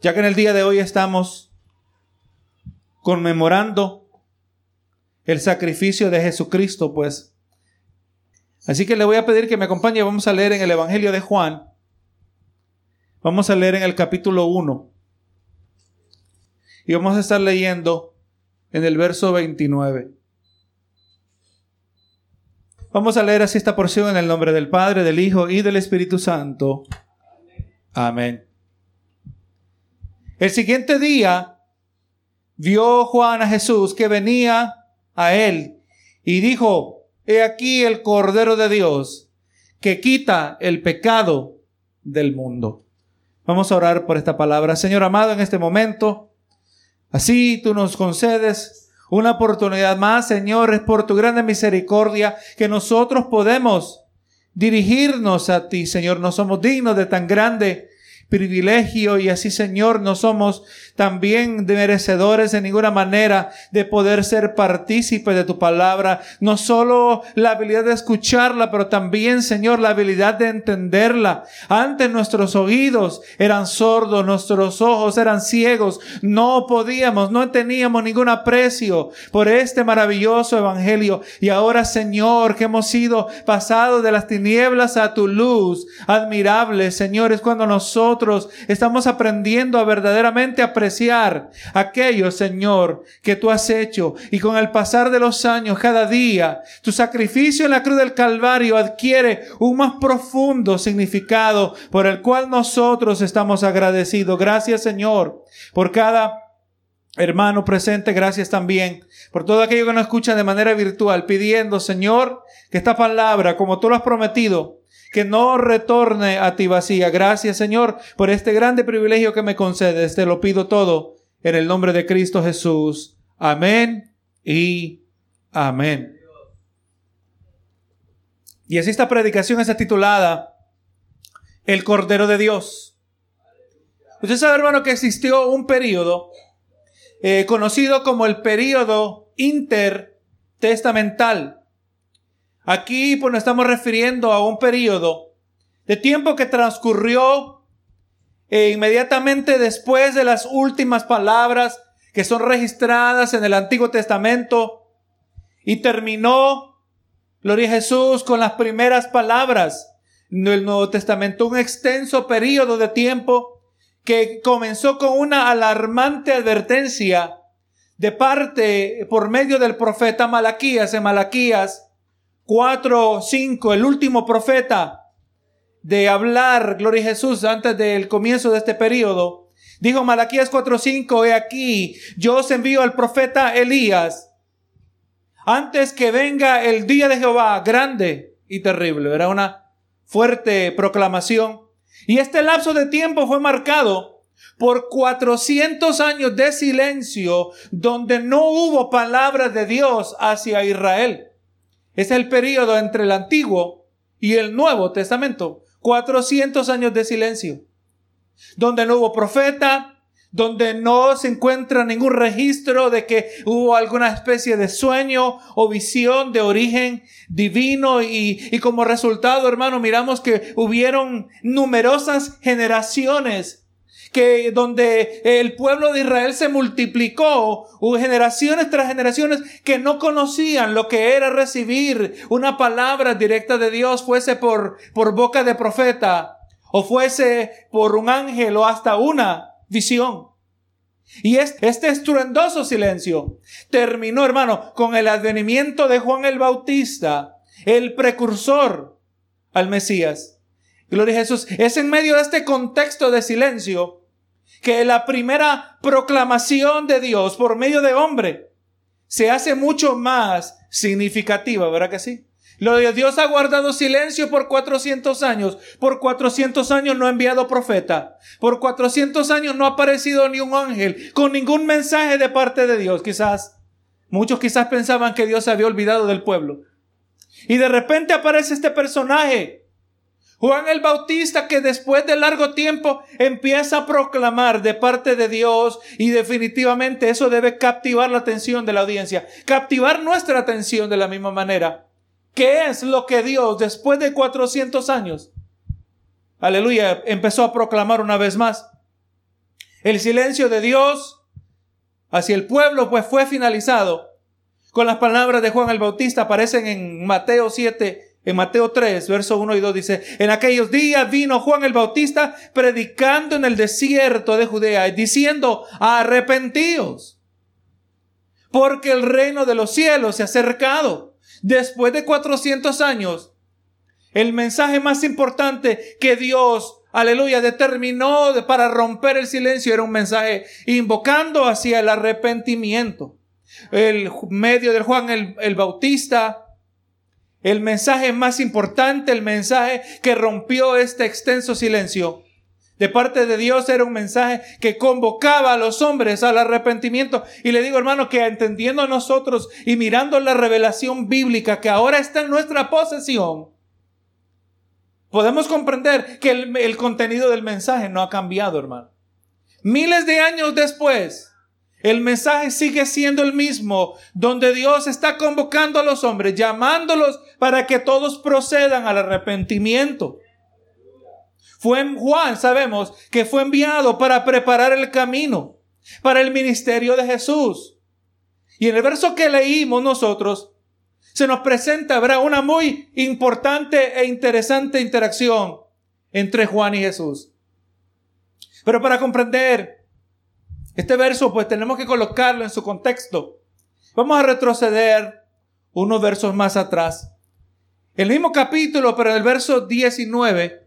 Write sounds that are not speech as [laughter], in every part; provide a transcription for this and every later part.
ya que en el día de hoy estamos conmemorando el sacrificio de Jesucristo, pues. Así que le voy a pedir que me acompañe, vamos a leer en el Evangelio de Juan, vamos a leer en el capítulo 1, y vamos a estar leyendo en el verso 29. Vamos a leer así esta porción en el nombre del Padre, del Hijo y del Espíritu Santo. Amén. El siguiente día vio Juan a Jesús que venía a él y dijo, he aquí el Cordero de Dios que quita el pecado del mundo. Vamos a orar por esta palabra. Señor amado, en este momento, así tú nos concedes una oportunidad más, Señor, es por tu grande misericordia que nosotros podemos dirigirnos a ti, Señor. No somos dignos de tan grande privilegio y así Señor no somos también merecedores de ninguna manera de poder ser partícipes de tu palabra. No solo la habilidad de escucharla, pero también Señor la habilidad de entenderla. Antes nuestros oídos eran sordos, nuestros ojos eran ciegos. No podíamos, no teníamos ningún aprecio por este maravilloso evangelio. Y ahora Señor que hemos sido pasados de las tinieblas a tu luz admirable Señor es cuando nosotros estamos aprendiendo a verdaderamente apreciar aquello, Señor, que tú has hecho. Y con el pasar de los años, cada día, tu sacrificio en la cruz del Calvario adquiere un más profundo significado por el cual nosotros estamos agradecidos. Gracias, Señor, por cada hermano presente, gracias también por todo aquello que nos escucha de manera virtual, pidiendo, Señor, que esta palabra, como tú lo has prometido, que no retorne a ti vacía. Gracias Señor por este grande privilegio que me concedes. Te lo pido todo en el nombre de Cristo Jesús. Amén y amén. Y así esta predicación está titulada El Cordero de Dios. Usted sabe, hermano, que existió un periodo eh, conocido como el periodo intertestamental. Aquí pues nos estamos refiriendo a un periodo de tiempo que transcurrió e inmediatamente después de las últimas palabras que son registradas en el Antiguo Testamento y terminó, gloria a Jesús, con las primeras palabras del Nuevo Testamento, un extenso periodo de tiempo que comenzó con una alarmante advertencia de parte por medio del profeta Malaquías en Malaquías 4, 5, el último profeta de hablar, gloria a Jesús, antes del comienzo de este periodo, dijo Malaquías 4, 5, he aquí, yo os envío al profeta Elías, antes que venga el día de Jehová, grande y terrible. Era una fuerte proclamación. Y este lapso de tiempo fue marcado por 400 años de silencio donde no hubo palabras de Dios hacia Israel. Es el periodo entre el Antiguo y el Nuevo Testamento. 400 años de silencio. Donde no hubo profeta, donde no se encuentra ningún registro de que hubo alguna especie de sueño o visión de origen divino y, y, como resultado, hermano, miramos que hubieron numerosas generaciones que donde el pueblo de Israel se multiplicó, hubo generaciones tras generaciones que no conocían lo que era recibir una palabra directa de Dios, fuese por, por boca de profeta, o fuese por un ángel o hasta una visión. Y este estruendoso silencio terminó, hermano, con el advenimiento de Juan el Bautista, el precursor al Mesías. Gloria a Jesús. Es en medio de este contexto de silencio que la primera proclamación de Dios por medio de hombre se hace mucho más significativa, ¿verdad que sí? Lo de Dios ha guardado silencio por 400 años. Por 400 años no ha enviado profeta. Por 400 años no ha aparecido ni un ángel con ningún mensaje de parte de Dios. Quizás, muchos quizás pensaban que Dios se había olvidado del pueblo. Y de repente aparece este personaje Juan el Bautista que después de largo tiempo empieza a proclamar de parte de Dios y definitivamente eso debe captivar la atención de la audiencia, captivar nuestra atención de la misma manera. ¿Qué es lo que Dios después de 400 años, aleluya, empezó a proclamar una vez más? El silencio de Dios hacia el pueblo pues fue finalizado con las palabras de Juan el Bautista aparecen en Mateo 7 en Mateo 3, verso 1 y 2 dice, en aquellos días vino Juan el Bautista predicando en el desierto de Judea, diciendo, arrepentíos, porque el reino de los cielos se ha acercado. Después de 400 años, el mensaje más importante que Dios, aleluya, determinó para romper el silencio era un mensaje invocando hacia el arrepentimiento. El medio de Juan el, el Bautista el mensaje más importante, el mensaje que rompió este extenso silencio de parte de Dios era un mensaje que convocaba a los hombres al arrepentimiento. Y le digo, hermano, que entendiendo nosotros y mirando la revelación bíblica que ahora está en nuestra posesión, podemos comprender que el, el contenido del mensaje no ha cambiado, hermano. Miles de años después, el mensaje sigue siendo el mismo, donde Dios está convocando a los hombres, llamándolos para que todos procedan al arrepentimiento. Fue Juan, sabemos, que fue enviado para preparar el camino para el ministerio de Jesús. Y en el verso que leímos nosotros, se nos presenta, habrá una muy importante e interesante interacción entre Juan y Jesús. Pero para comprender este verso pues tenemos que colocarlo en su contexto. Vamos a retroceder unos versos más atrás. El mismo capítulo, pero el verso 19,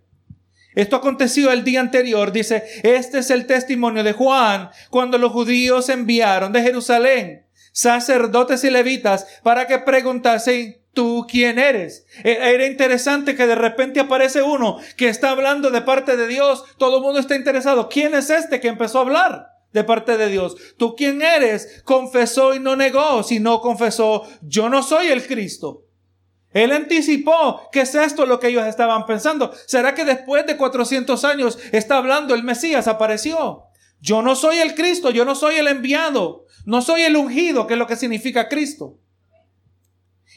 esto aconteció el día anterior, dice, este es el testimonio de Juan cuando los judíos enviaron de Jerusalén sacerdotes y levitas para que preguntasen, ¿tú quién eres? E, era interesante que de repente aparece uno que está hablando de parte de Dios, todo el mundo está interesado, ¿quién es este que empezó a hablar? De parte de Dios. ¿Tú quién eres? Confesó y no negó, sino confesó, yo no soy el Cristo. Él anticipó que es esto lo que ellos estaban pensando. ¿Será que después de 400 años está hablando el Mesías? Apareció. Yo no soy el Cristo, yo no soy el enviado, no soy el ungido, que es lo que significa Cristo.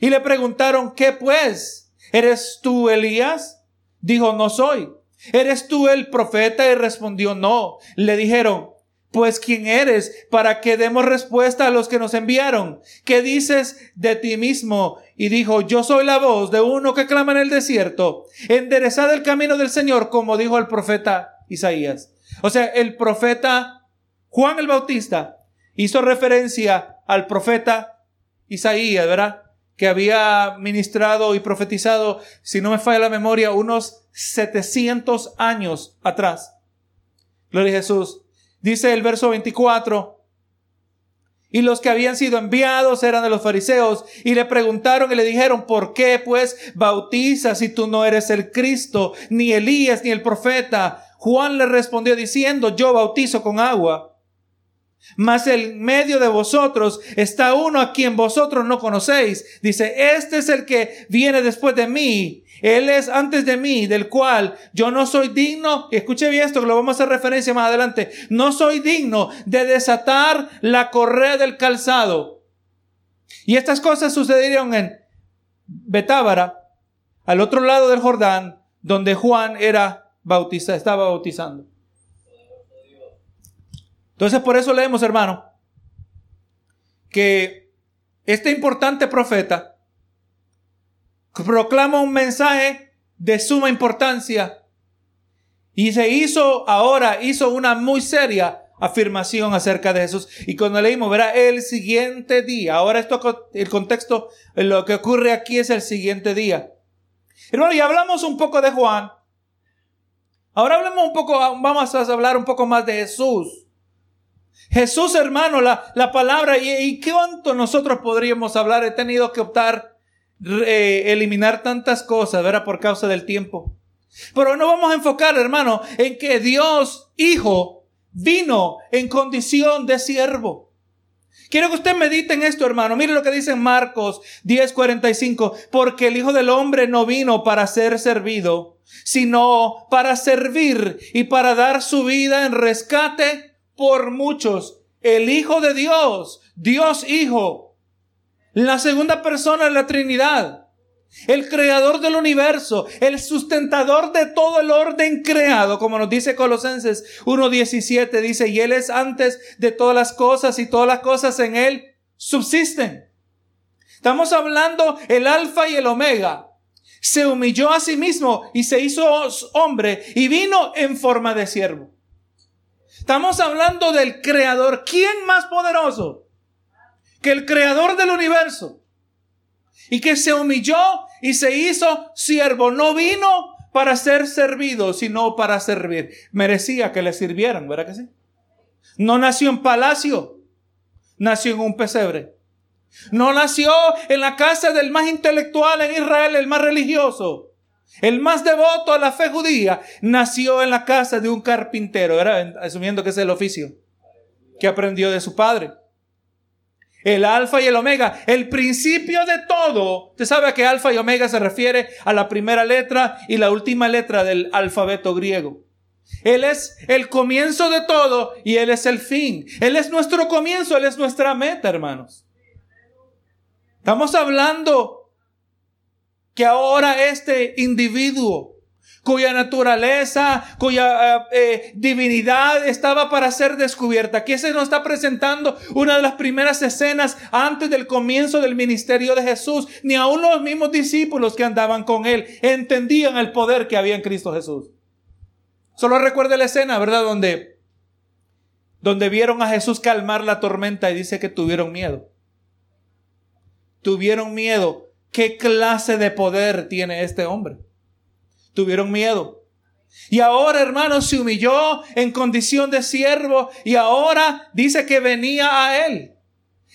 Y le preguntaron, ¿qué pues? ¿Eres tú Elías? Dijo, no soy. ¿Eres tú el profeta? Y respondió, no. Le dijeron, pues quién eres para que demos respuesta a los que nos enviaron. ¿Qué dices de ti mismo? Y dijo, yo soy la voz de uno que clama en el desierto. Enderezad el camino del Señor, como dijo el profeta Isaías. O sea, el profeta Juan el Bautista hizo referencia al profeta Isaías, ¿verdad? Que había ministrado y profetizado, si no me falla la memoria, unos 700 años atrás. Gloria a Jesús. Dice el verso 24, y los que habían sido enviados eran de los fariseos y le preguntaron y le dijeron, ¿por qué pues bautizas si tú no eres el Cristo, ni Elías, ni el profeta? Juan le respondió diciendo, yo bautizo con agua. Mas en medio de vosotros está uno a quien vosotros no conocéis. Dice, este es el que viene después de mí, él es antes de mí, del cual yo no soy digno, escuche bien esto que lo vamos a hacer referencia más adelante, no soy digno de desatar la correa del calzado. Y estas cosas sucedieron en Betábara, al otro lado del Jordán, donde Juan era bautizado, estaba bautizando. Entonces por eso leemos, hermano, que este importante profeta proclama un mensaje de suma importancia y se hizo ahora, hizo una muy seria afirmación acerca de Jesús. Y cuando leímos, verá, el siguiente día. Ahora esto, el contexto, lo que ocurre aquí es el siguiente día. Hermano, y hablamos un poco de Juan. Ahora hablemos un poco, vamos a hablar un poco más de Jesús. Jesús, hermano, la, la palabra, y, y cuánto nosotros podríamos hablar, he tenido que optar eliminar tantas cosas, ¿verdad? Por causa del tiempo. Pero no vamos a enfocar, hermano, en que Dios, Hijo, vino en condición de siervo. Quiero que usted medite en esto, hermano. Mire lo que dice en Marcos 10:45. Porque el Hijo del Hombre no vino para ser servido, sino para servir y para dar su vida en rescate por muchos. El Hijo de Dios, Dios Hijo, la segunda persona de la Trinidad. el creador del universo, el sustentador de todo el orden creado, como nos dice Colosenses 1.17, dice, y Él es antes de todas las cosas y todas las cosas en Él subsisten. Estamos hablando el alfa y el omega. Se humilló a sí mismo y se hizo hombre y vino en forma de siervo. Estamos hablando del creador. ¿Quién más poderoso que el creador del universo? Y que se humilló y se hizo siervo. No vino para ser servido, sino para servir. Merecía que le sirvieran, ¿verdad que sí? No nació en palacio, nació en un pesebre. No nació en la casa del más intelectual en Israel, el más religioso. El más devoto a la fe judía nació en la casa de un carpintero, asumiendo que es el oficio que aprendió de su padre. El alfa y el omega, el principio de todo. Usted sabe que alfa y omega se refiere a la primera letra y la última letra del alfabeto griego. Él es el comienzo de todo y Él es el fin. Él es nuestro comienzo, Él es nuestra meta, hermanos. Estamos hablando que ahora este individuo cuya naturaleza, cuya eh, eh, divinidad estaba para ser descubierta. Aquí se nos está presentando una de las primeras escenas antes del comienzo del ministerio de Jesús. Ni aun los mismos discípulos que andaban con él entendían el poder que había en Cristo Jesús. Solo recuerde la escena, ¿verdad? Donde, donde vieron a Jesús calmar la tormenta y dice que tuvieron miedo. Tuvieron miedo ¿Qué clase de poder tiene este hombre? Tuvieron miedo. Y ahora, hermano, se humilló en condición de siervo y ahora dice que venía a él.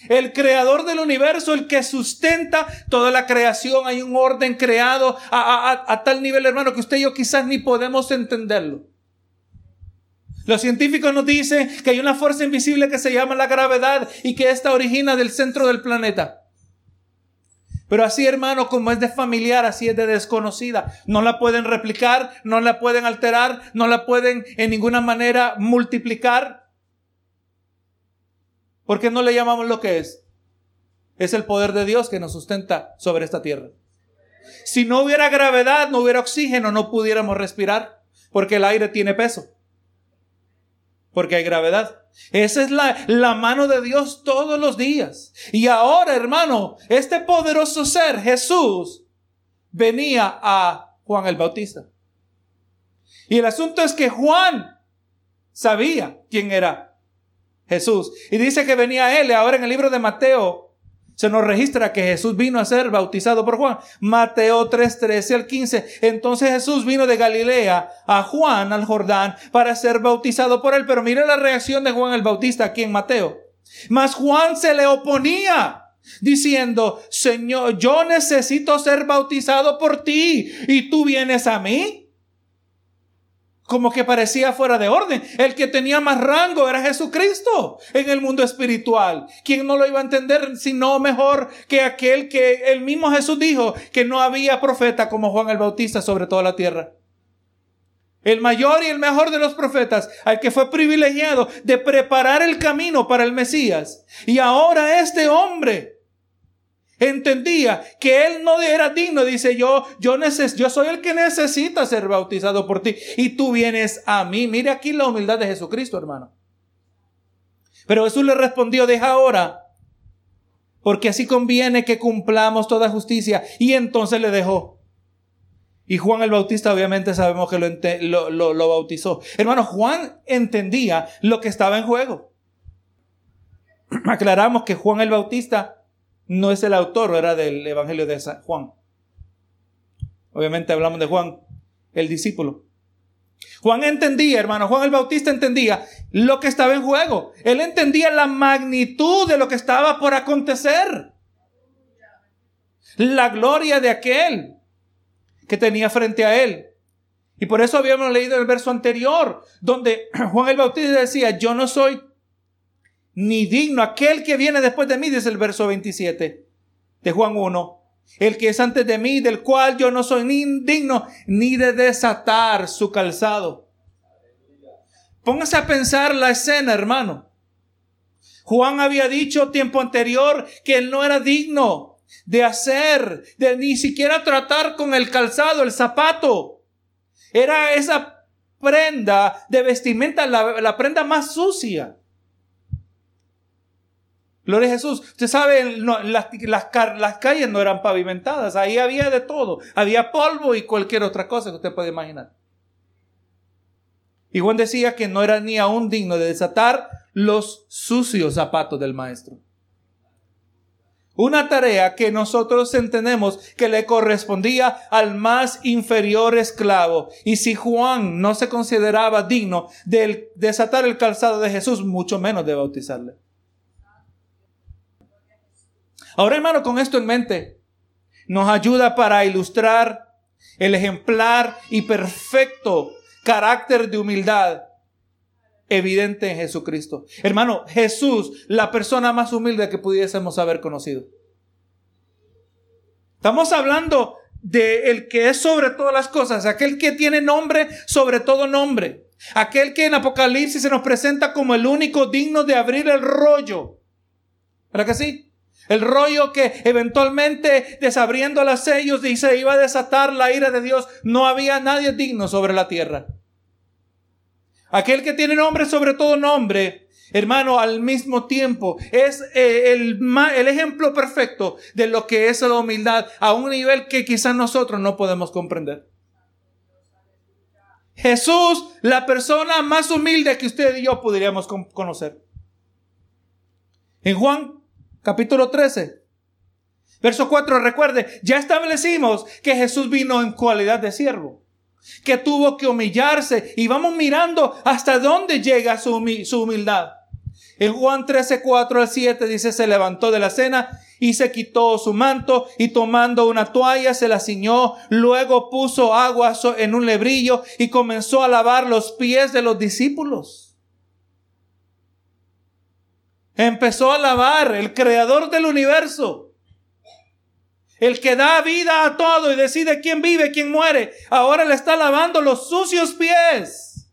El creador del universo, el que sustenta toda la creación. Hay un orden creado a, a, tal nivel, hermano, que usted y yo quizás ni podemos entenderlo. Los científicos nos dicen que hay una fuerza invisible que se llama la gravedad y que esta origina del centro del planeta. Pero así, hermano, como es de familiar, así es de desconocida. No la pueden replicar, no la pueden alterar, no la pueden en ninguna manera multiplicar. ¿Por qué no le llamamos lo que es? Es el poder de Dios que nos sustenta sobre esta tierra. Si no hubiera gravedad, no hubiera oxígeno, no pudiéramos respirar, porque el aire tiene peso porque hay gravedad. Esa es la, la, mano de Dios todos los días. Y ahora, hermano, este poderoso ser, Jesús, venía a Juan el Bautista. Y el asunto es que Juan sabía quién era Jesús. Y dice que venía él. Ahora en el libro de Mateo se nos registra que Jesús vino a ser bautizado por Juan. Mateo 3, 13 al 15. Entonces Jesús vino de Galilea a Juan, al Jordán, para ser bautizado por él. Pero mire la reacción de Juan el Bautista aquí en Mateo. Mas Juan se le oponía diciendo, Señor, yo necesito ser bautizado por ti y tú vienes a mí como que parecía fuera de orden. El que tenía más rango era Jesucristo en el mundo espiritual. ¿Quién no lo iba a entender sino mejor que aquel que el mismo Jesús dijo que no había profeta como Juan el Bautista sobre toda la tierra? El mayor y el mejor de los profetas, al que fue privilegiado de preparar el camino para el Mesías. Y ahora este hombre entendía que él no era digno. Dice yo, yo, yo soy el que necesita ser bautizado por ti y tú vienes a mí. Mire aquí la humildad de Jesucristo, hermano. Pero Jesús le respondió, deja ahora, porque así conviene que cumplamos toda justicia. Y entonces le dejó. Y Juan el Bautista obviamente sabemos que lo bautizó. Hermano, Juan entendía lo que estaba en juego. [clears throat] Aclaramos que Juan el Bautista no es el autor, era del Evangelio de Juan. Obviamente hablamos de Juan, el discípulo. Juan entendía, hermano, Juan el Bautista entendía lo que estaba en juego. Él entendía la magnitud de lo que estaba por acontecer. La gloria de aquel que tenía frente a él. Y por eso habíamos leído el verso anterior, donde [clears throat] Juan el Bautista decía, yo no soy ni digno. Aquel que viene después de mí, dice el verso 27 de Juan 1. El que es antes de mí, del cual yo no soy ni digno ni de desatar su calzado. Póngase a pensar la escena, hermano. Juan había dicho tiempo anterior que él no era digno de hacer, de ni siquiera tratar con el calzado, el zapato. Era esa prenda de vestimenta, la, prenda más sucia. Gloria a Jesús. Usted sabe, las, las, calles no eran pavimentadas, ahí había de todo. Había polvo y cualquier otra cosa que usted puede imaginar. Y Juan decía que no era ni aún digno de desatar los sucios zapatos del maestro. Una tarea que nosotros entendemos que le correspondía al más inferior esclavo. Y si Juan no se consideraba digno de desatar el calzado de Jesús, mucho menos de bautizarle. Ahora, hermano, con esto en mente, nos ayuda para ilustrar el ejemplar y perfecto carácter de humildad evidente en Jesucristo. Hermano, Jesús, la persona más humilde que pudiésemos haber conocido. Estamos hablando de el que es sobre todas las cosas, aquel que tiene nombre sobre todo nombre, aquel que en Apocalipsis se nos presenta como el único digno de abrir el rollo. ¿Verdad que sí? El rollo que eventualmente desabriendo las sellos y se iba a desatar la ira de Dios. No había nadie digno sobre la tierra. Aquel que tiene nombre sobre todo nombre, hermano, al mismo tiempo es eh, el, el ejemplo perfecto de lo que es la humildad a un nivel que quizás nosotros no podemos comprender. Jesús, la persona más humilde que usted y yo podríamos conocer. En Juan capítulo 13, verso 4, recuerde, ya establecimos que Jesús vino en cualidad de siervo que tuvo que humillarse y vamos mirando hasta dónde llega su, humildad. En Juan 13, 4 al 7 dice, se levantó de la cena y se quitó su manto y tomando una toalla se la ciñó, luego puso agua en un lebrillo y comenzó a lavar los pies de los discípulos. Empezó a lavar el creador del universo el que da vida a todo y decide quién vive, quién muere, ahora le está lavando los sucios pies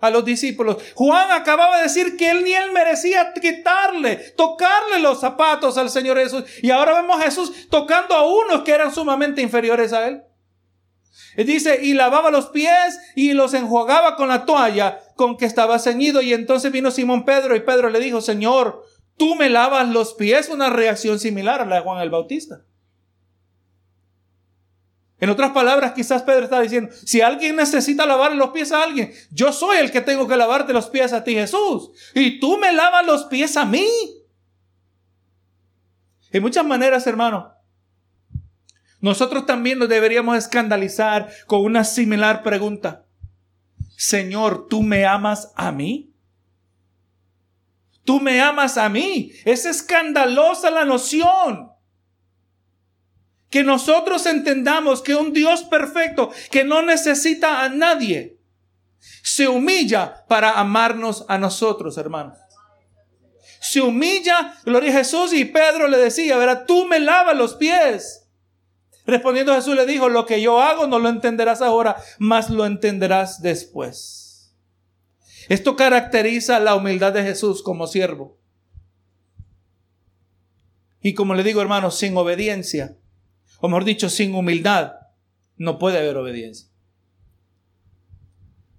a los discípulos. Juan acababa de decir que él ni él merecía quitarle, tocarle los zapatos al Señor Jesús. Y ahora vemos Jesús tocando a unos que eran sumamente inferiores a él. Dice, y lavaba los pies y los enjuagaba con la toalla con que estaba ceñido. Y entonces vino Simón Pedro y Pedro le dijo, Señor, tú me lavas los pies, una reacción similar a la de Juan el Bautista. En otras palabras, quizás Pedro está diciendo, si alguien necesita lavar los pies a alguien, yo soy el que tengo que lavarte los pies a ti, Jesús. Y tú me lavas los pies a mí. En muchas maneras, hermano, nosotros también nos deberíamos escandalizar con una similar pregunta. Señor, ¿tú me amas a mí? Tú me amas a mí. Es escandalosa la noción. Que nosotros entendamos que un Dios perfecto, que no necesita a nadie, se humilla para amarnos a nosotros, hermanos. Se humilla, gloria a Jesús, y Pedro le decía, verá, tú me lavas los pies. Respondiendo Jesús le dijo, lo que yo hago no lo entenderás ahora, mas lo entenderás después. Esto caracteriza la humildad de Jesús como siervo. Y como le digo, hermanos, sin obediencia, o mejor dicho, sin humildad, no puede haber obediencia.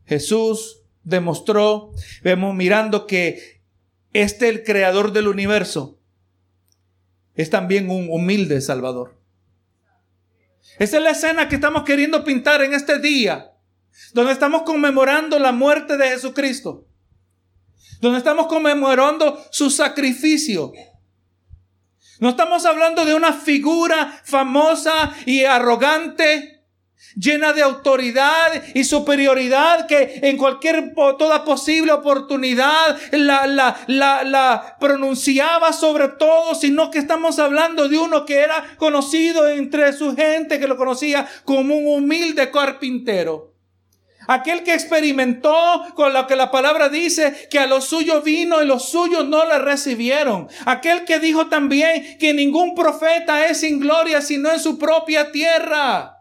Jesús demostró, vemos mirando que este, el creador del universo, es también un humilde Salvador. Esa es la escena que estamos queriendo pintar en este día donde estamos conmemorando la muerte de Jesucristo, donde estamos conmemorando su sacrificio. No estamos hablando de una figura famosa y arrogante, llena de autoridad y superioridad que en cualquier toda posible oportunidad la, la, la, la pronunciaba sobre todo, sino que estamos hablando de uno que era conocido entre su gente, que lo conocía como un humilde carpintero. Aquel que experimentó con lo que la palabra dice que a los suyos vino y los suyos no le recibieron. Aquel que dijo también que ningún profeta es sin gloria sino en su propia tierra.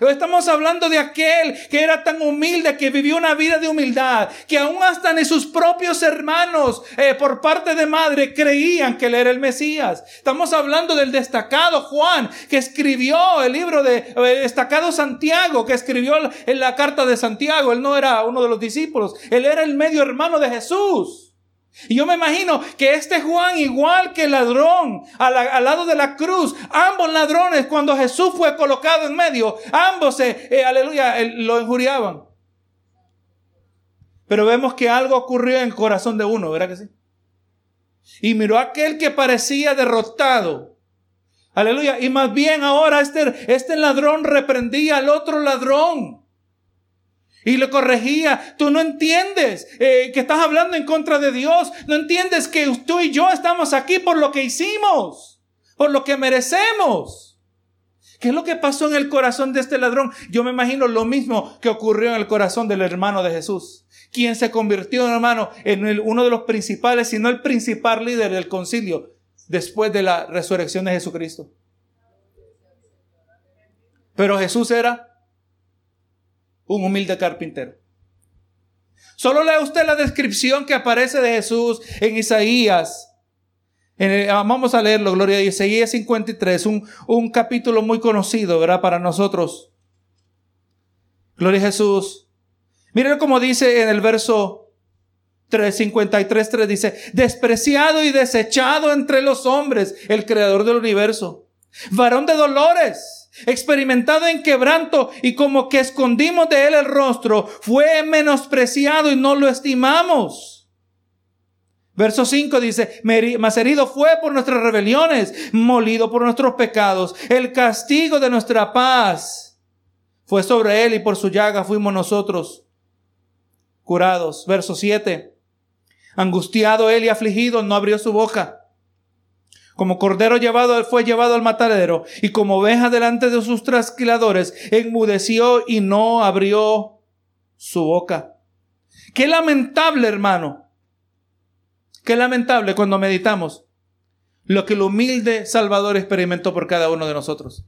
Estamos hablando de aquel que era tan humilde, que vivió una vida de humildad, que aún hasta ni sus propios hermanos eh, por parte de madre creían que él era el Mesías. Estamos hablando del destacado Juan, que escribió el libro de el destacado Santiago, que escribió en la carta de Santiago. Él no era uno de los discípulos, él era el medio hermano de Jesús. Y yo me imagino que este Juan, igual que el ladrón al, lado de la cruz, ambos ladrones, cuando Jesús fue colocado en medio, ambos, se, eh, aleluya, lo injuriaban. Pero vemos que algo ocurrió en el corazón de uno, ¿verdad que sí? Y miró a aquel que parecía derrotado. Aleluya. Y más bien ahora este, este ladrón reprendía al otro ladrón y le corregía. Tú no entiendes eh, que estás hablando en contra de Dios. No entiendes que tú y yo estamos aquí por lo que hicimos, por lo que merecemos. ¿Qué es lo que pasó en el corazón de este ladrón? Yo me imagino lo mismo que ocurrió en el corazón del hermano de Jesús, quien se convirtió, hermano, en uno de los principales, si no el principal líder del concilio después de la resurrección de Jesucristo. Pero Jesús era un humilde carpintero. Solo lea usted la descripción que aparece de Jesús en Isaías. Ah, vamos a leerlo, Gloria a Dios. Isaías 53, un, un capítulo muy conocido, ¿verdad? Para nosotros. Gloria a Jesús. Miren cómo dice en el verso 3, 53, 3 dice, despreciado y desechado entre los hombres, el creador del universo, varón de dolores experimentado en quebranto y como que escondimos de él el rostro, fue menospreciado y no lo estimamos. Verso 5 dice, mas herido fue por nuestras rebeliones, molido por nuestros pecados, el castigo de nuestra paz fue sobre él y por su llaga fuimos nosotros curados. Verso 7, angustiado él y afligido, no abrió su boca. Como cordero llevado, fue llevado al matadero, y como oveja delante de sus trasquiladores, enmudeció y no abrió su boca. Qué lamentable, hermano. Qué lamentable cuando meditamos lo que el humilde Salvador experimentó por cada uno de nosotros.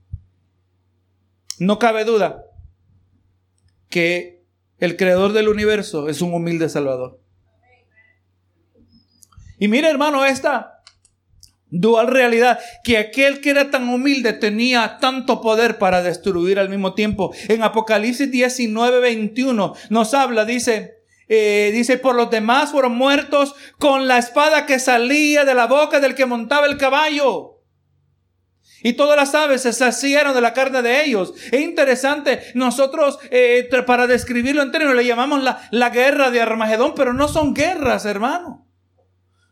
No cabe duda que el creador del universo es un humilde Salvador. Y mire, hermano, esta dual realidad, que aquel que era tan humilde tenía tanto poder para destruir al mismo tiempo. En Apocalipsis 19, 21 nos habla, dice, eh, dice, por los demás fueron muertos con la espada que salía de la boca del que montaba el caballo. Y todas las aves se sacieron de la carne de ellos. Es interesante, nosotros eh, para describirlo en términos le llamamos la, la guerra de Armagedón, pero no son guerras, hermano.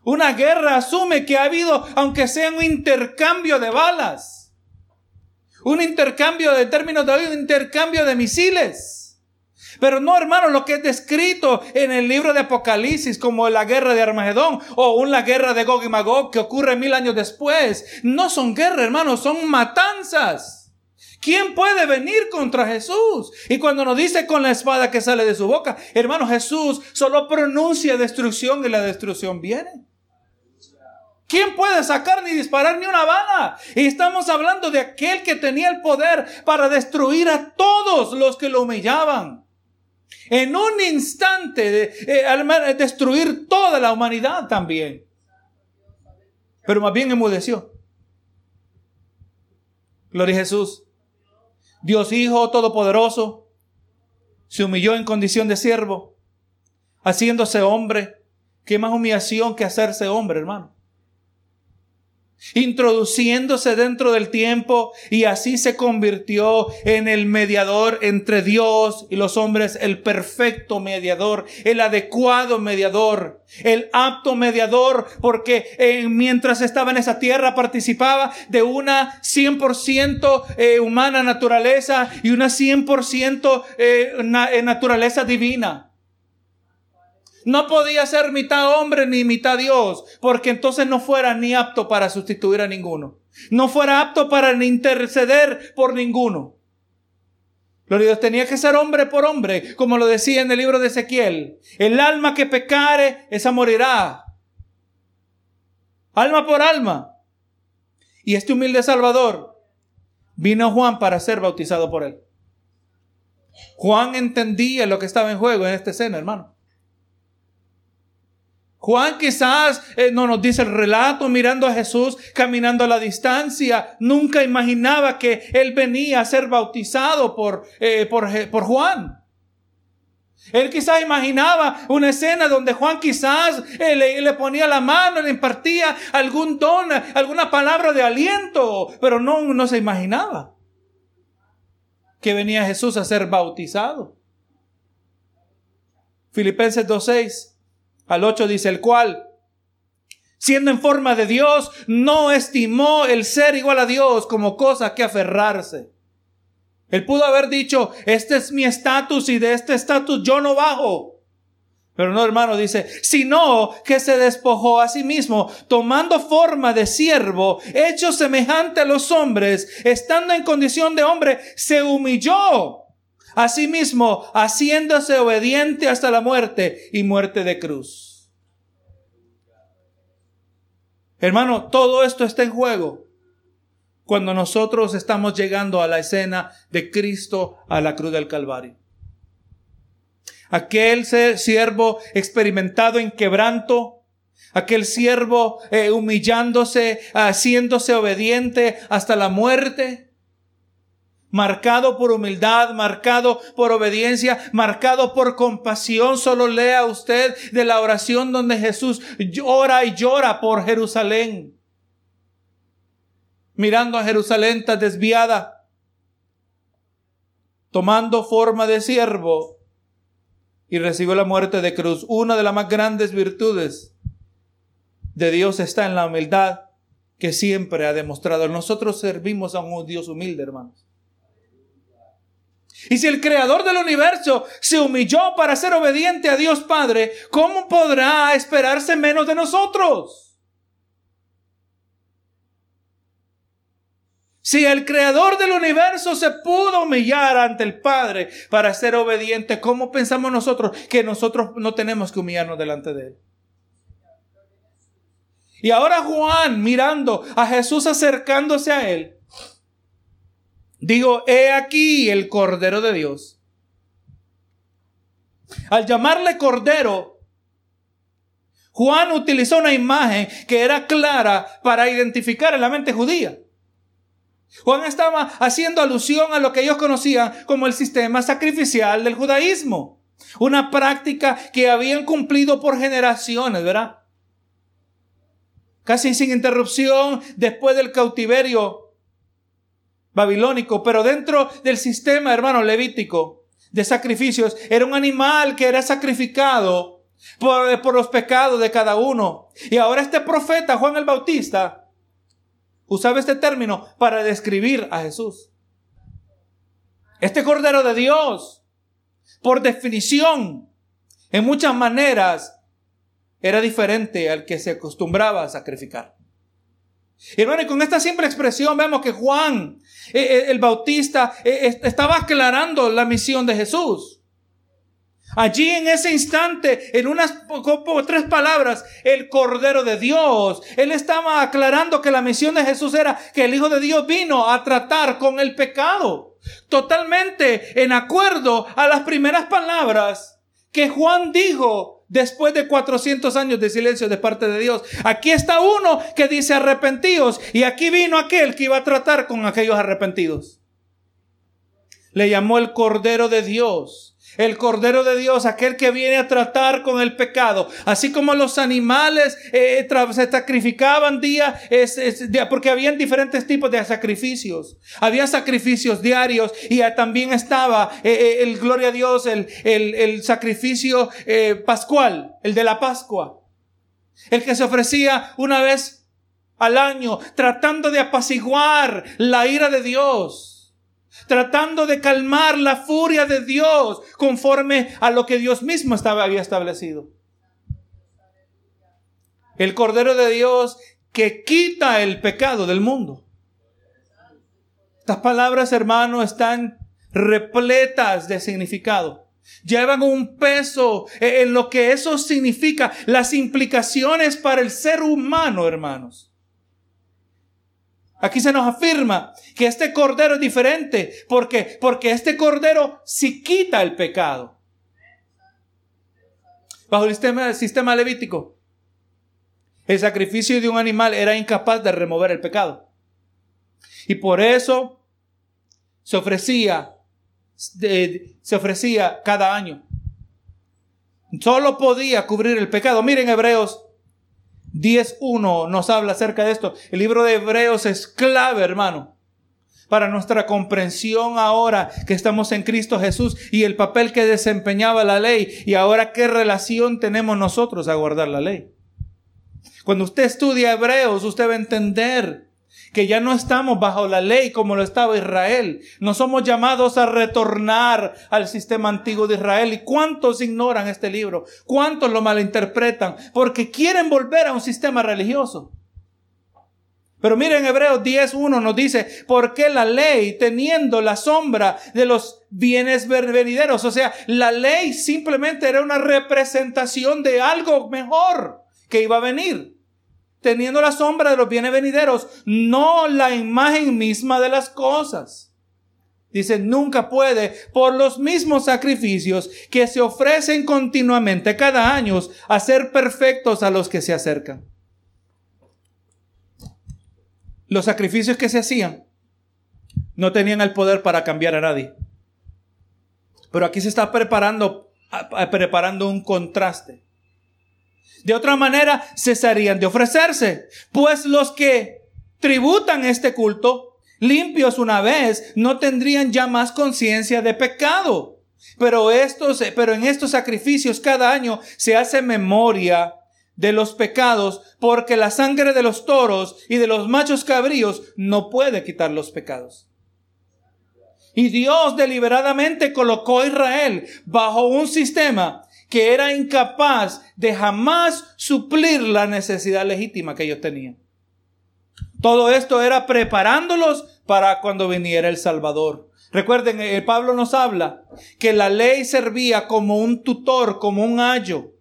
Una guerra asume que ha habido, aunque sea un intercambio de balas, un intercambio de términos de un intercambio de misiles. Pero no, hermano, lo que es descrito en el libro de Apocalipsis como la guerra de Armagedón o una guerra de Gog y Magog que ocurre mil años después, no son guerras, hermano, son matanzas. ¿Quién puede venir contra Jesús? Y cuando nos dice con la espada que sale de su boca, hermano, Jesús solo pronuncia destrucción y la destrucción viene. ¿Quién puede sacar ni disparar ni una bala? Y estamos hablando de aquel que tenía el poder para destruir a todos los que lo humillaban. En un instante, de, eh, destruir toda la humanidad también. Pero más bien enmudeció. Gloria a Jesús. Dios Hijo Todopoderoso se humilló en condición de siervo, haciéndose hombre. ¿Qué más humillación que hacerse hombre, hermano? Introduciéndose dentro del tiempo y así se convirtió en el mediador entre Dios y los hombres, el perfecto mediador, el adecuado mediador, el apto mediador, porque eh, mientras estaba en esa tierra participaba de una 100% eh, humana naturaleza y una 100% eh, naturaleza divina. No podía ser mitad hombre ni mitad Dios, porque entonces no fuera ni apto para sustituir a ninguno. No fuera apto para interceder por ninguno. Gloria Dios tenía que ser hombre por hombre, como lo decía en el libro de Ezequiel. El alma que pecare, esa morirá. Alma por alma. Y este humilde Salvador vino a Juan para ser bautizado por él. Juan entendía lo que estaba en juego en esta escena, hermano. Juan quizás eh, no nos dice el relato mirando a Jesús caminando a la distancia. Nunca imaginaba que él venía a ser bautizado por, eh, por, por Juan. Él quizás imaginaba una escena donde Juan quizás eh, le, ponía la mano, le impartía algún don, alguna palabra de aliento, pero no, no se imaginaba que venía Jesús a ser bautizado. Filipenses 2.6 al 8 dice, el cual, siendo en forma de Dios, no estimó el ser igual a Dios como cosa que aferrarse él pudo haber dicho, este es mi estatus y de este estatus yo no bajo. Pero no, hermano, dice, sino que se despojó a sí mismo, tomando forma de siervo, hecho semejante a los hombres, estando en condición de hombre, se humilló a sí mismo, haciéndose obediente hasta la muerte y muerte de cruz. Hermano, todo esto está en juego cuando nosotros estamos llegando a la escena de Cristo a la cruz del Calvario. Aquel siervo experimentado en quebranto, aquel siervo eh, humillándose, haciéndose obediente hasta la muerte, marcado por humildad, marcado por obediencia, marcado por compasión. Solo lea usted de la oración donde Jesús llora y llora por Jerusalén mirando a Jerusalén tan desviada, tomando forma de siervo y recibió la muerte de cruz. Una de las más grandes virtudes de Dios está en la humildad que siempre ha demostrado. Nosotros servimos a un Dios humilde, hermanos. Y si el creador del universo se humilló para ser obediente a Dios Padre, ¿cómo podrá esperarse menos de nosotros? Si el creador del universo se pudo humillar ante el Padre para ser obediente, ¿cómo pensamos nosotros que nosotros no tenemos que humillarnos delante de Él? Y ahora Juan, mirando a Jesús acercándose a Él, digo, he aquí el Cordero de Dios. Al llamarle Cordero, Juan utilizó una imagen que era clara para identificar en la mente judía. Juan estaba haciendo alusión a lo que ellos conocían como el sistema sacrificial del judaísmo. Una práctica que habían cumplido por generaciones, ¿verdad? Casi sin interrupción después del cautiverio babilónico, pero dentro del sistema, hermano, levítico de sacrificios, era un animal que era sacrificado por, por los pecados de cada uno. Y ahora este profeta, Juan el Bautista, usaba este término para describir a Jesús. Este Cordero de Dios, por definición, en muchas maneras, era diferente al que se acostumbraba a sacrificar. Bueno, y con esta simple expresión vemos que Juan, eh, eh, el Bautista, eh, estaba aclarando la misión de Jesús. Allí en ese instante, en unas tres palabras, el Cordero de Dios. Él estaba aclarando que la misión de Jesús era que el Hijo de Dios vino a tratar con el pecado. Totalmente en acuerdo a las primeras palabras que Juan dijo después de 400 años de silencio de parte de Dios. Aquí está uno que dice arrepentidos y aquí vino aquel que iba a tratar con aquellos arrepentidos. Le llamó el Cordero de Dios el Cordero de Dios, aquel que viene a tratar con el pecado. Así como los animales eh, se sacrificaban día, porque habían diferentes tipos de sacrificios. Había sacrificios diarios y también estaba eh, eh, el, gloria a Dios, el, el sacrificio pascual, el de la Pascua. El que se ofrecía una vez al año, tratando de apaciguar la ira de Dios tratando de calmar la furia de Dios conforme a lo que Dios mismo había establecido. El Cordero de Dios que quita el pecado del mundo. Estas palabras, hermano, están repletas de significado. Llevan un peso en lo que eso significa, las implicaciones para el ser humano, hermanos. Aquí se nos afirma que este cordero es diferente. ¿Por qué? Porque este cordero sí quita el pecado. Bajo el sistema, el sistema levítico, el sacrificio de un animal era incapaz de remover el pecado. Y por eso se ofrecía, se ofrecía cada año. Solo podía cubrir el pecado. Miren Hebreos 10.1 nos habla acerca de esto. El libro de Hebreos es clave, hermano, para nuestra comprensión ahora que estamos en Cristo Jesús y el papel que desempeñaba la ley y ahora qué relación tenemos nosotros a guardar la ley. Cuando usted estudia Hebreos, usted va a entender que ya no estamos bajo la ley como lo estaba Israel. No somos llamados a retornar al sistema antiguo de Israel. ¿Y cuántos ignoran este libro? ¿Cuántos lo malinterpretan? Porque quieren volver a un sistema religioso. Pero miren, Hebreos 10.1 nos dice, ¿por qué la ley teniendo la sombra de los bienes venideros? O sea, la ley simplemente era una representación de algo mejor que iba a venir teniendo la sombra de los bienes venideros, no la imagen misma de las cosas. Dice, nunca puede, por los mismos sacrificios que se ofrecen continuamente cada año, hacer perfectos a los que se acercan. Los sacrificios que se hacían no tenían el poder para cambiar a nadie. Pero aquí se está preparando, preparando un contraste. De otra manera, cesarían de ofrecerse, pues los que tributan este culto, limpios una vez, no tendrían ya más conciencia de pecado. Pero estos, pero en estos sacrificios cada año se hace memoria de los pecados, porque la sangre de los toros y de los machos cabríos no puede quitar los pecados. Y Dios deliberadamente colocó a Israel bajo un sistema que era incapaz de jamás suplir la necesidad legítima que ellos tenían. Todo esto era preparándolos para cuando viniera el Salvador. Recuerden, eh, Pablo nos habla que la ley servía como un tutor, como un ayo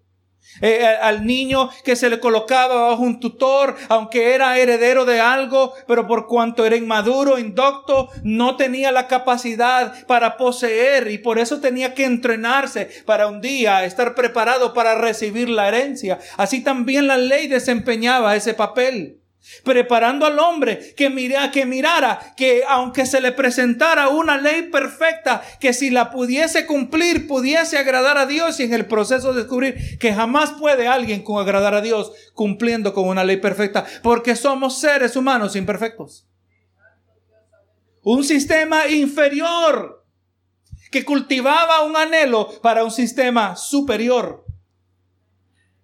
eh, eh, al niño que se le colocaba bajo un tutor, aunque era heredero de algo, pero por cuanto era inmaduro, indocto, no tenía la capacidad para poseer y por eso tenía que entrenarse para un día estar preparado para recibir la herencia. Así también la ley desempeñaba ese papel preparando al hombre que, mira, que mirara que aunque se le presentara una ley perfecta, que si la pudiese cumplir, pudiese agradar a Dios y en el proceso descubrir que jamás puede alguien con agradar a Dios cumpliendo con una ley perfecta, porque somos seres humanos imperfectos. Un sistema inferior que cultivaba un anhelo para un sistema superior.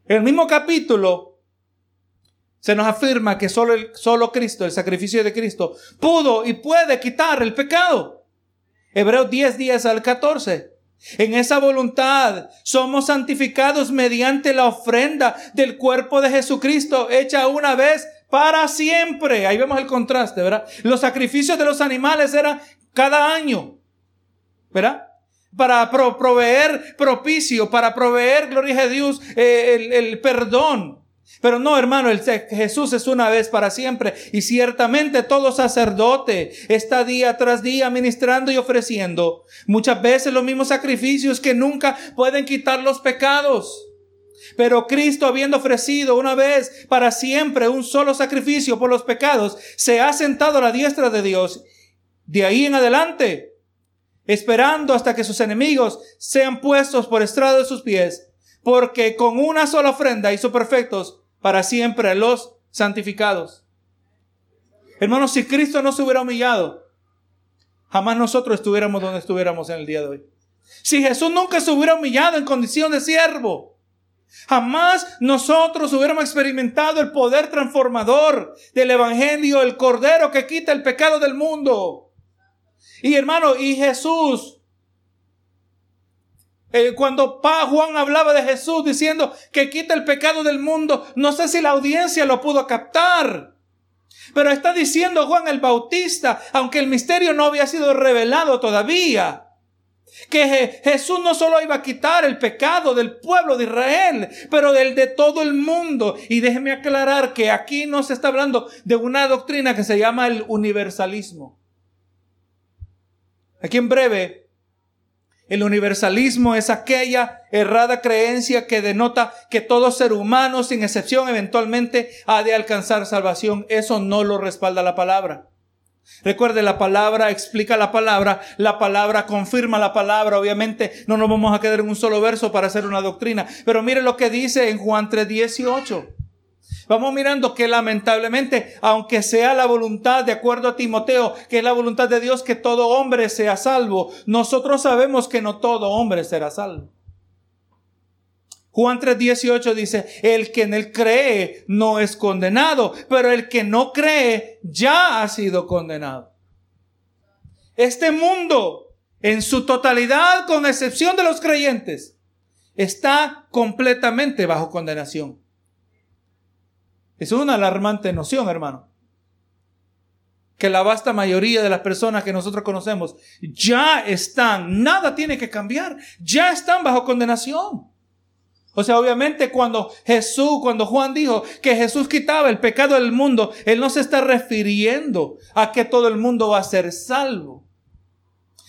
El mismo capítulo se nos afirma que solo, el, solo Cristo, el sacrificio de Cristo, pudo y puede quitar el pecado. Hebreos 10, 10 al 14. En esa voluntad somos santificados mediante la ofrenda del cuerpo de Jesucristo hecha una vez para siempre. Ahí vemos el contraste, ¿verdad? Los sacrificios de los animales eran cada año, ¿verdad? Para proveer propicio, para proveer, gloria a Dios, eh, el, el perdón. Pero no, hermano, el Jesús es una vez para siempre y ciertamente todo sacerdote está día tras día ministrando y ofreciendo muchas veces los mismos sacrificios que nunca pueden quitar los pecados. Pero Cristo, habiendo ofrecido una vez para siempre un solo sacrificio por los pecados, se ha sentado a la diestra de Dios. De ahí en adelante, esperando hasta que sus enemigos sean puestos por estrado de sus pies porque con una sola ofrenda hizo perfectos para siempre los santificados. Hermanos, si Cristo no se hubiera humillado, jamás nosotros estuviéramos donde estuviéramos en el día de hoy. Si Jesús nunca se hubiera humillado en condición de siervo, jamás nosotros hubiéramos experimentado el poder transformador del Evangelio, el Cordero que quita el pecado del mundo. Y hermano, y Jesús eh, cuando pa Juan hablaba de Jesús diciendo que quita el pecado del mundo, no sé si la audiencia lo pudo captar. Pero está diciendo Juan el Bautista, aunque el misterio no había sido revelado todavía, que Jesús no solo iba a quitar el pecado del pueblo de Israel, pero del de todo el mundo. Y déjeme aclarar que aquí no se está hablando de una doctrina que se llama el universalismo. Aquí en breve, el universalismo es aquella errada creencia que denota que todo ser humano, sin excepción, eventualmente ha de alcanzar salvación. Eso no lo respalda la palabra. Recuerde, la palabra explica la palabra, la palabra confirma la palabra. Obviamente no nos vamos a quedar en un solo verso para hacer una doctrina. Pero mire lo que dice en Juan 3:18. Vamos mirando que lamentablemente, aunque sea la voluntad, de acuerdo a Timoteo, que es la voluntad de Dios que todo hombre sea salvo, nosotros sabemos que no todo hombre será salvo. Juan 3:18 dice, el que en él cree no es condenado, pero el que no cree ya ha sido condenado. Este mundo, en su totalidad, con excepción de los creyentes, está completamente bajo condenación. Es una alarmante noción, hermano. Que la vasta mayoría de las personas que nosotros conocemos ya están, nada tiene que cambiar, ya están bajo condenación. O sea, obviamente cuando Jesús, cuando Juan dijo que Jesús quitaba el pecado del mundo, Él no se está refiriendo a que todo el mundo va a ser salvo.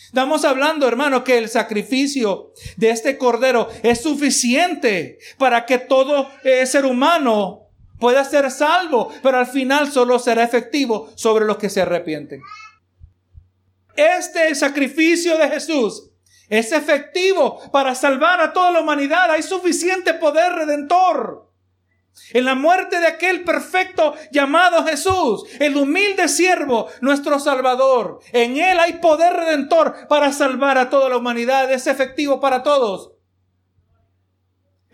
Estamos hablando, hermano, que el sacrificio de este cordero es suficiente para que todo eh, ser humano pueda ser salvo, pero al final solo será efectivo sobre los que se arrepienten. Este sacrificio de Jesús es efectivo para salvar a toda la humanidad. Hay suficiente poder redentor. En la muerte de aquel perfecto llamado Jesús, el humilde siervo, nuestro Salvador. En Él hay poder redentor para salvar a toda la humanidad. Es efectivo para todos.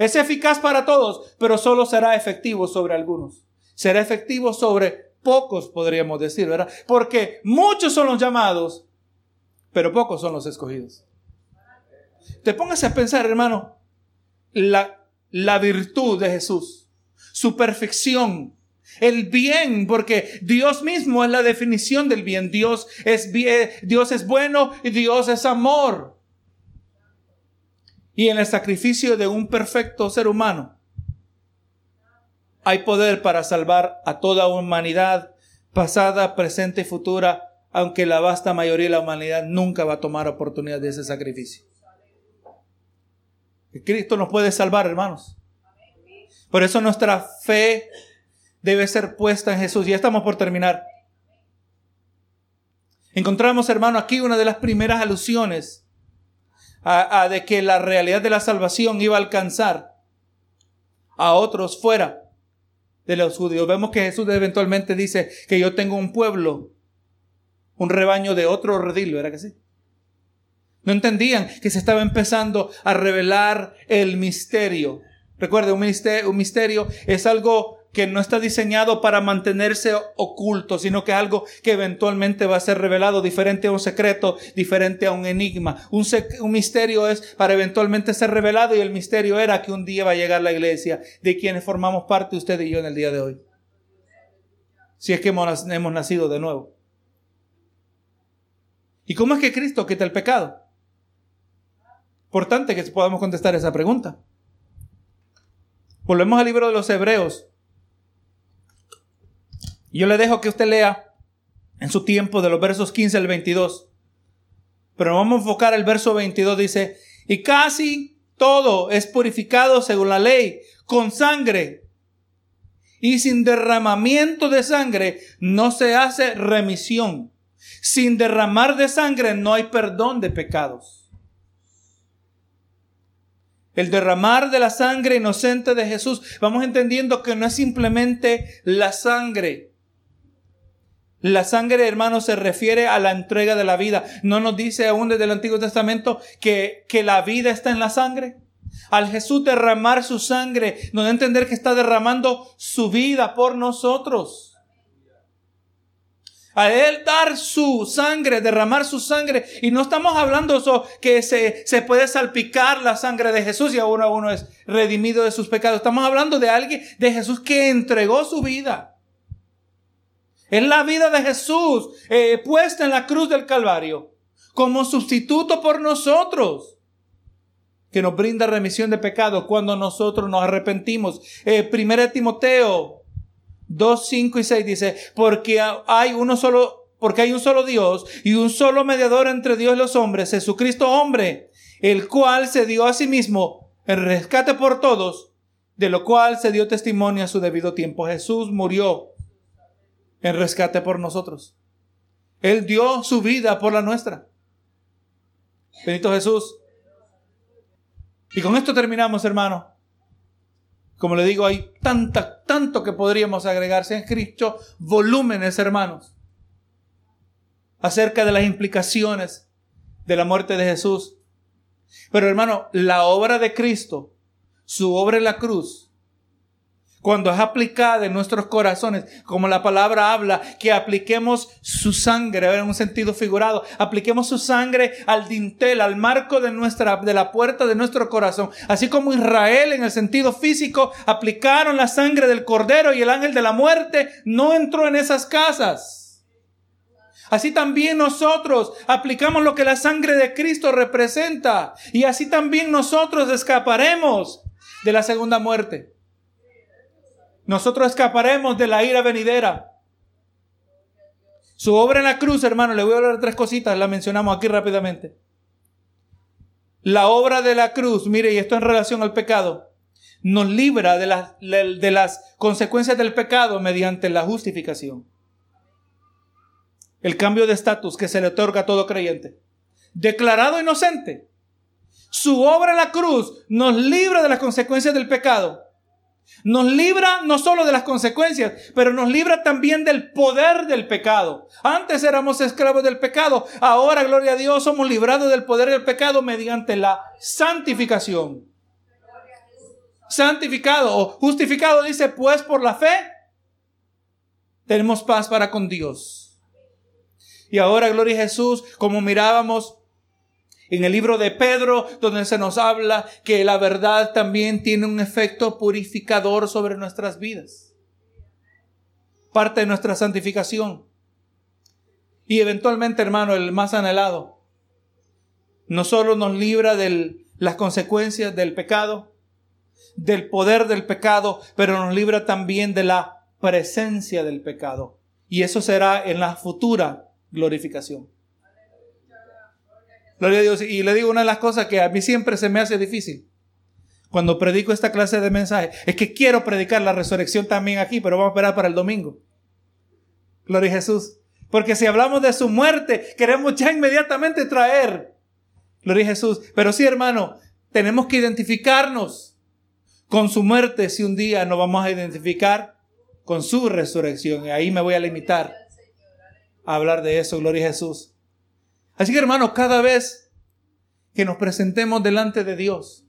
Es eficaz para todos, pero solo será efectivo sobre algunos. Será efectivo sobre pocos, podríamos decir, ¿verdad? Porque muchos son los llamados, pero pocos son los escogidos. Te póngase a pensar, hermano, la, la virtud de Jesús, su perfección, el bien, porque Dios mismo es la definición del bien. Dios es Dios es bueno y Dios es amor. Y en el sacrificio de un perfecto ser humano hay poder para salvar a toda humanidad, pasada, presente y futura, aunque la vasta mayoría de la humanidad nunca va a tomar oportunidad de ese sacrificio. Cristo nos puede salvar, hermanos. Por eso nuestra fe debe ser puesta en Jesús. Ya estamos por terminar. Encontramos, hermano, aquí una de las primeras alusiones a, de que la realidad de la salvación iba a alcanzar a otros fuera de los judíos. Vemos que Jesús eventualmente dice que yo tengo un pueblo, un rebaño de otro redil, ¿verdad que sí? No entendían que se estaba empezando a revelar el misterio. Recuerde, un misterio, un misterio es algo que no está diseñado para mantenerse oculto, sino que es algo que eventualmente va a ser revelado, diferente a un secreto, diferente a un enigma. Un, misterio es para eventualmente ser revelado y el misterio era que un día va a llegar la iglesia de quienes formamos parte usted y yo en el día de hoy. Si es que hemos, hemos nacido de nuevo. ¿Y cómo es que Cristo quita el pecado? Importante que podamos contestar esa pregunta. Volvemos al libro de los Hebreos. Yo le dejo que usted lea en su tiempo de los versos 15 al 22. Pero vamos a enfocar el verso 22. Dice, y casi todo es purificado según la ley, con sangre. Y sin derramamiento de sangre no se hace remisión. Sin derramar de sangre no hay perdón de pecados. El derramar de la sangre inocente de Jesús, vamos entendiendo que no es simplemente la sangre. La sangre, hermano, se refiere a la entrega de la vida. ¿No nos dice aún desde el Antiguo Testamento que, que la vida está en la sangre? Al Jesús derramar su sangre, nos da a entender que está derramando su vida por nosotros. A Él dar su sangre, derramar su sangre. Y no estamos hablando eso que se, se puede salpicar la sangre de Jesús y ahora uno es redimido de sus pecados. Estamos hablando de alguien, de Jesús que entregó su vida. Es la vida de Jesús eh, puesta en la cruz del Calvario. como sustituto por nosotros, que nos brinda remisión de pecados cuando nosotros nos arrepentimos. Eh, primera Timoteo 2, 5 y 6 dice, porque hay uno solo, porque hay un solo Dios y un solo mediador entre Dios y los hombres, Jesucristo hombre, el cual se dio a sí mismo el rescate por todos, de lo cual se dio testimonio a su debido tiempo. Jesús murió en rescate por nosotros. Él dio su vida por la nuestra. Benito Jesús. Y con esto terminamos, hermano. Como le digo, hay tanta, tanto que podríamos agregarse en Cristo, volúmenes, hermanos, acerca de las implicaciones de la muerte de Jesús. Pero hermano, la obra de Cristo, su obra en la cruz, cuando es aplicada en nuestros corazones, como la palabra habla, que apliquemos su sangre, en un sentido figurado, apliquemos su sangre al dintel, al marco de nuestra, de la puerta de nuestro corazón. Así como Israel en el sentido físico aplicaron la sangre del cordero y el ángel de la muerte no entró en esas casas. Así también nosotros aplicamos lo que la sangre de Cristo representa y así también nosotros escaparemos de la segunda muerte. Nosotros escaparemos de la ira venidera. Su obra en la cruz, hermano, le voy a hablar de tres cositas, la mencionamos aquí rápidamente. La obra de la cruz, mire, y esto en relación al pecado, nos libra de las, de las consecuencias del pecado mediante la justificación. El cambio de estatus que se le otorga a todo creyente. Declarado inocente. Su obra en la cruz nos libra de las consecuencias del pecado nos libra no solo de las consecuencias, pero nos libra también del poder del pecado. Antes éramos esclavos del pecado, ahora, gloria a Dios, somos librados del poder del pecado mediante la santificación. Santificado o justificado dice, pues por la fe tenemos paz para con Dios. Y ahora, gloria a Jesús, como mirábamos en el libro de Pedro, donde se nos habla que la verdad también tiene un efecto purificador sobre nuestras vidas. Parte de nuestra santificación. Y eventualmente, hermano, el más anhelado, no solo nos libra de las consecuencias del pecado, del poder del pecado, pero nos libra también de la presencia del pecado. Y eso será en la futura glorificación. Gloria a Dios. Y le digo una de las cosas que a mí siempre se me hace difícil cuando predico esta clase de mensaje. Es que quiero predicar la resurrección también aquí, pero vamos a esperar para el domingo. Gloria a Jesús. Porque si hablamos de su muerte, queremos ya inmediatamente traer. Gloria a Jesús. Pero sí, hermano, tenemos que identificarnos con su muerte si un día nos vamos a identificar con su resurrección. Y ahí me voy a limitar a hablar de eso. Gloria a Jesús. Así que hermanos, cada vez que nos presentemos delante de Dios,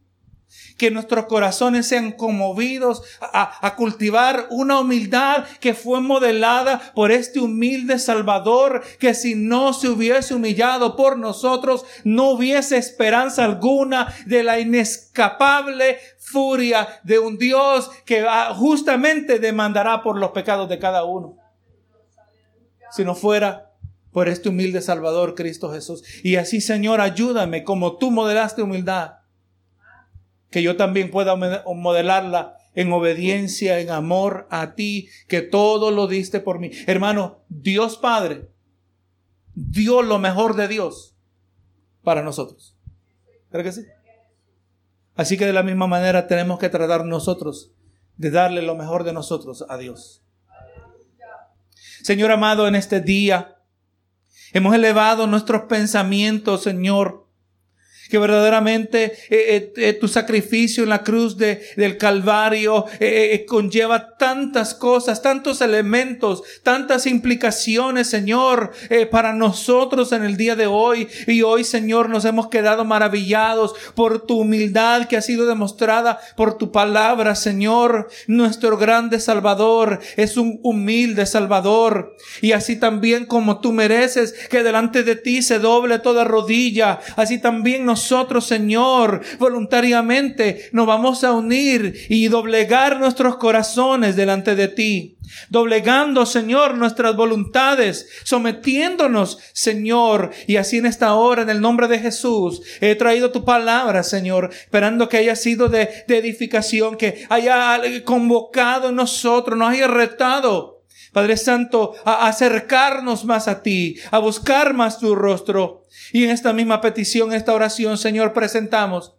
que nuestros corazones sean conmovidos a, a, cultivar una humildad que fue modelada por este humilde Salvador, que si no se hubiese humillado por nosotros, no hubiese esperanza alguna de la inescapable furia de un Dios que ah, justamente demandará por los pecados de cada uno. Si no fuera por este humilde Salvador Cristo Jesús. Y así, Señor, ayúdame como tú modelaste humildad, que yo también pueda modelarla en obediencia, en amor a ti, que todo lo diste por mí. Hermano, Dios Padre dio lo mejor de Dios para nosotros. ¿Verdad que sí? Así que de la misma manera tenemos que tratar nosotros de darle lo mejor de nosotros a Dios. Señor amado, en este día, Hemos elevado nuestros pensamientos, Señor, que verdaderamente eh, eh, eh, tu sacrificio en la cruz de, del Calvario conlleva tantas cosas, tantos elementos, tantas implicaciones, Señor, para nosotros en el día de hoy. Y hoy, Señor, nos hemos quedado maravillados por tu humildad que ha sido demostrada por tu palabra, Señor. Nuestro grande Salvador es un humilde Salvador. Y así también como tú mereces que delante de ti se doble toda rodilla, así también nosotros nosotros, Señor, voluntariamente nos vamos a unir y doblegar nuestros corazones delante de ti. Doblegando, Señor, nuestras voluntades, sometiéndonos, Señor, y así en esta hora, en el nombre de Jesús, he traído tu palabra, Señor, esperando que haya sido de, de edificación, que haya convocado en nosotros, nos haya retado Padre Santo, a acercarnos más a ti, a buscar más tu rostro. Y en esta misma petición, esta oración, Señor, presentamos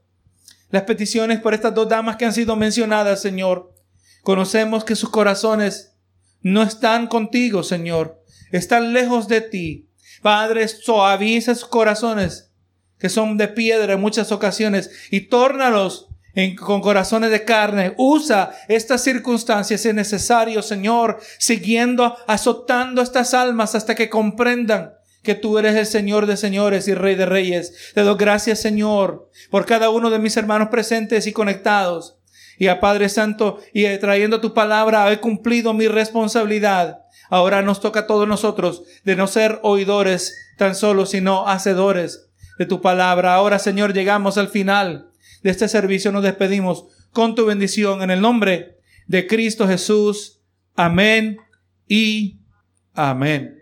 las peticiones por estas dos damas que han sido mencionadas, Señor. Conocemos que sus corazones no están contigo, Señor. Están lejos de ti. Padre, suaviza sus corazones que son de piedra en muchas ocasiones y tórnalos con corazones de carne. Usa estas circunstancias si es necesario, Señor, siguiendo, azotando estas almas hasta que comprendan que tú eres el Señor de señores y Rey de reyes. Te doy gracias, Señor, por cada uno de mis hermanos presentes y conectados. Y a Padre Santo, y trayendo tu palabra, he cumplido mi responsabilidad. Ahora nos toca a todos nosotros de no ser oidores tan solo, sino hacedores de tu palabra. Ahora, Señor, llegamos al final de este servicio nos despedimos con tu bendición en el nombre de Cristo Jesús. Amén y amén.